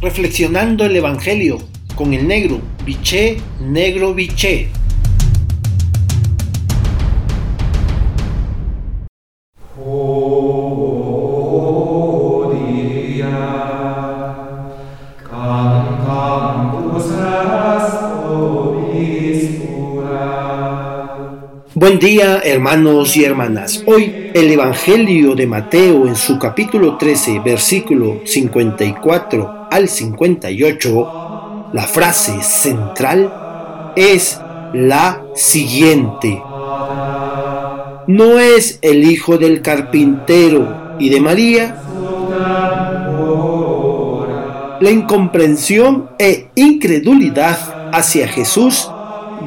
reflexionando el Evangelio con el negro, biché, negro, biché. Buen día hermanos y hermanas. Hoy el Evangelio de Mateo en su capítulo 13, versículo 54 al 58, la frase central es la siguiente. ¿No es el hijo del carpintero y de María? La incomprensión e incredulidad hacia Jesús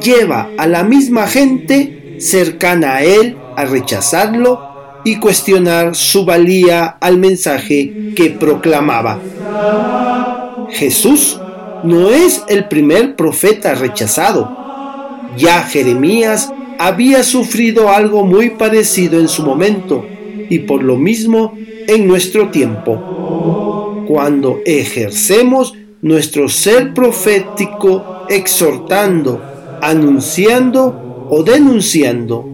lleva a la misma gente cercana a él a rechazarlo y cuestionar su valía al mensaje que proclamaba. Jesús no es el primer profeta rechazado. Ya Jeremías había sufrido algo muy parecido en su momento y por lo mismo en nuestro tiempo. Cuando ejercemos nuestro ser profético exhortando, anunciando o denunciando.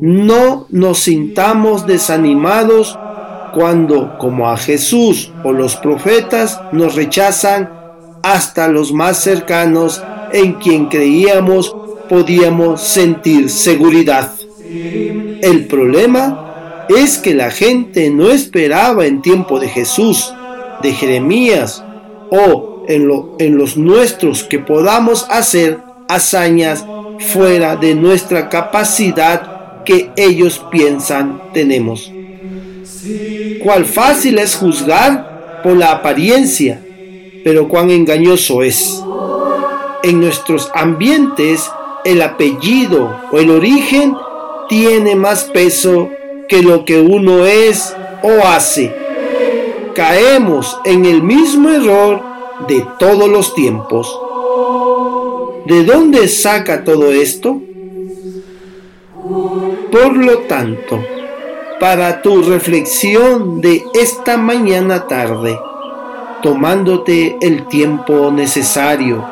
No nos sintamos desanimados cuando, como a Jesús o los profetas, nos rechazan hasta los más cercanos en quien creíamos podíamos sentir seguridad. El problema es que la gente no esperaba en tiempo de Jesús, de Jeremías o en, los nuestros que podamos hacer hazañas fuera de nuestra capacidad que ellos piensan tenemos. Cuál fácil es juzgar por la apariencia, pero cuán engañoso es. En nuestros ambientes, el apellido o el origen tiene más peso que lo que uno es o hace. Caemos en el mismo error de todos los tiempos. ¿De dónde saca todo esto? Por lo tanto, para tu reflexión de esta mañana tarde, tomándote el tiempo necesario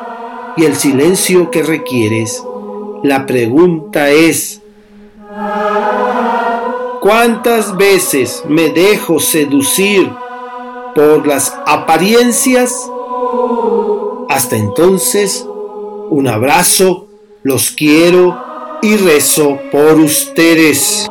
y el silencio que requieres, la pregunta es, ¿cuántas veces me dejo seducir por las apariencias? Hasta entonces, un abrazo, los quiero y rezo por ustedes.